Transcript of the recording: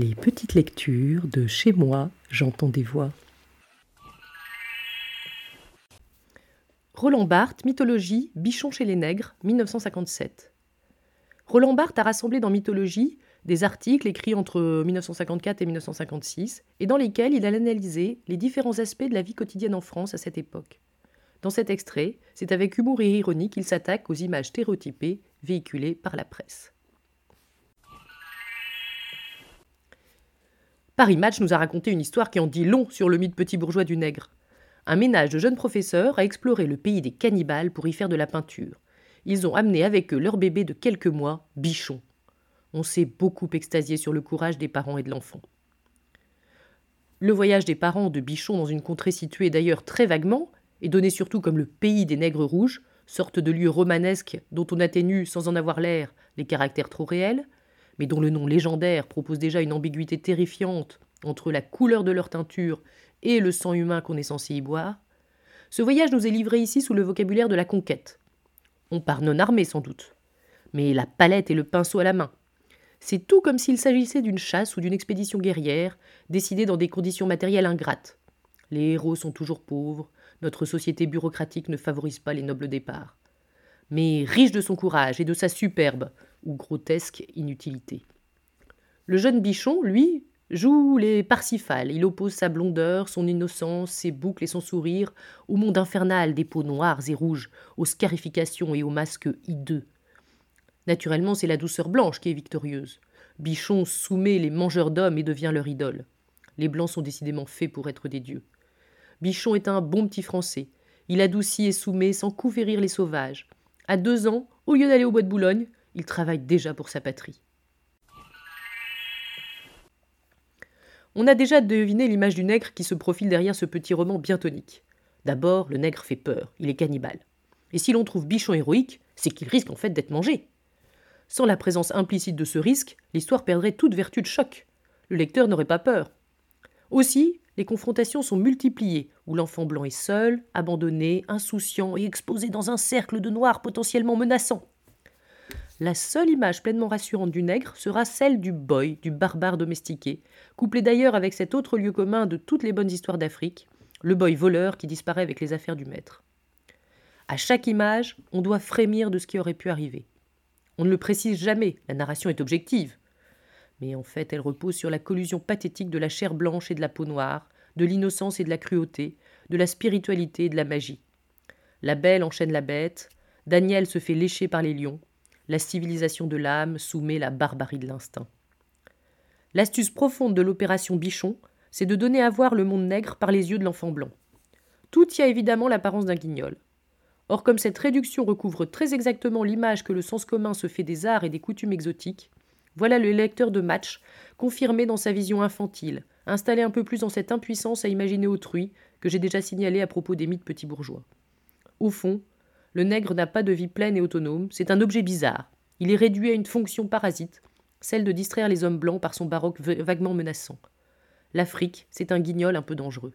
Les petites lectures de Chez moi, j'entends des voix. Roland Barthes, Mythologie, Bichon chez les nègres, 1957. Roland Barthes a rassemblé dans Mythologie des articles écrits entre 1954 et 1956 et dans lesquels il a analysé les différents aspects de la vie quotidienne en France à cette époque. Dans cet extrait, c'est avec humour et ironie qu'il s'attaque aux images stéréotypées véhiculées par la presse. Paris Match nous a raconté une histoire qui en dit long sur le mythe petit bourgeois du nègre. Un ménage de jeunes professeurs a exploré le pays des cannibales pour y faire de la peinture. Ils ont amené avec eux leur bébé de quelques mois, Bichon. On s'est beaucoup extasié sur le courage des parents et de l'enfant. Le voyage des parents de Bichon dans une contrée située d'ailleurs très vaguement, et donné surtout comme le pays des nègres rouges, sorte de lieu romanesque dont on atténue sans en avoir l'air les caractères trop réels, mais dont le nom légendaire propose déjà une ambiguïté terrifiante entre la couleur de leur teinture et le sang humain qu'on est censé y boire, ce voyage nous est livré ici sous le vocabulaire de la conquête. On part non armé sans doute, mais la palette et le pinceau à la main. C'est tout comme s'il s'agissait d'une chasse ou d'une expédition guerrière, décidée dans des conditions matérielles ingrates. Les héros sont toujours pauvres, notre société bureaucratique ne favorise pas les nobles départs. Mais riche de son courage et de sa superbe, ou grotesque inutilité. Le jeune bichon, lui, joue les Parsifales. Il oppose sa blondeur, son innocence, ses boucles et son sourire au monde infernal des peaux noires et rouges, aux scarifications et aux masques hideux. Naturellement, c'est la douceur blanche qui est victorieuse. Bichon soumet les mangeurs d'hommes et devient leur idole. Les blancs sont décidément faits pour être des dieux. Bichon est un bon petit Français. Il adoucit et soumet sans coup férir les sauvages. À deux ans, au lieu d'aller au bois de Boulogne, il travaille déjà pour sa patrie. On a déjà deviné l'image du nègre qui se profile derrière ce petit roman bien tonique. D'abord, le nègre fait peur, il est cannibale. Et si l'on trouve bichon héroïque, c'est qu'il risque en fait d'être mangé. Sans la présence implicite de ce risque, l'histoire perdrait toute vertu de choc. Le lecteur n'aurait pas peur. Aussi, les confrontations sont multipliées, où l'enfant blanc est seul, abandonné, insouciant et exposé dans un cercle de noirs potentiellement menaçants. La seule image pleinement rassurante du nègre sera celle du boy, du barbare domestiqué, couplé d'ailleurs avec cet autre lieu commun de toutes les bonnes histoires d'Afrique, le boy voleur qui disparaît avec les affaires du maître. À chaque image, on doit frémir de ce qui aurait pu arriver. On ne le précise jamais, la narration est objective. Mais en fait, elle repose sur la collusion pathétique de la chair blanche et de la peau noire, de l'innocence et de la cruauté, de la spiritualité et de la magie. La belle enchaîne la bête, Daniel se fait lécher par les lions, la civilisation de l'âme soumet la barbarie de l'instinct. L'astuce profonde de l'opération Bichon, c'est de donner à voir le monde nègre par les yeux de l'enfant blanc. Tout y a évidemment l'apparence d'un guignol. Or, comme cette réduction recouvre très exactement l'image que le sens commun se fait des arts et des coutumes exotiques, voilà le lecteur de match, confirmé dans sa vision infantile, installé un peu plus dans cette impuissance à imaginer autrui que j'ai déjà signalé à propos des mythes petits bourgeois. Au fond, le nègre n'a pas de vie pleine et autonome, c'est un objet bizarre. Il est réduit à une fonction parasite, celle de distraire les hommes blancs par son baroque vaguement menaçant. L'Afrique, c'est un guignol un peu dangereux.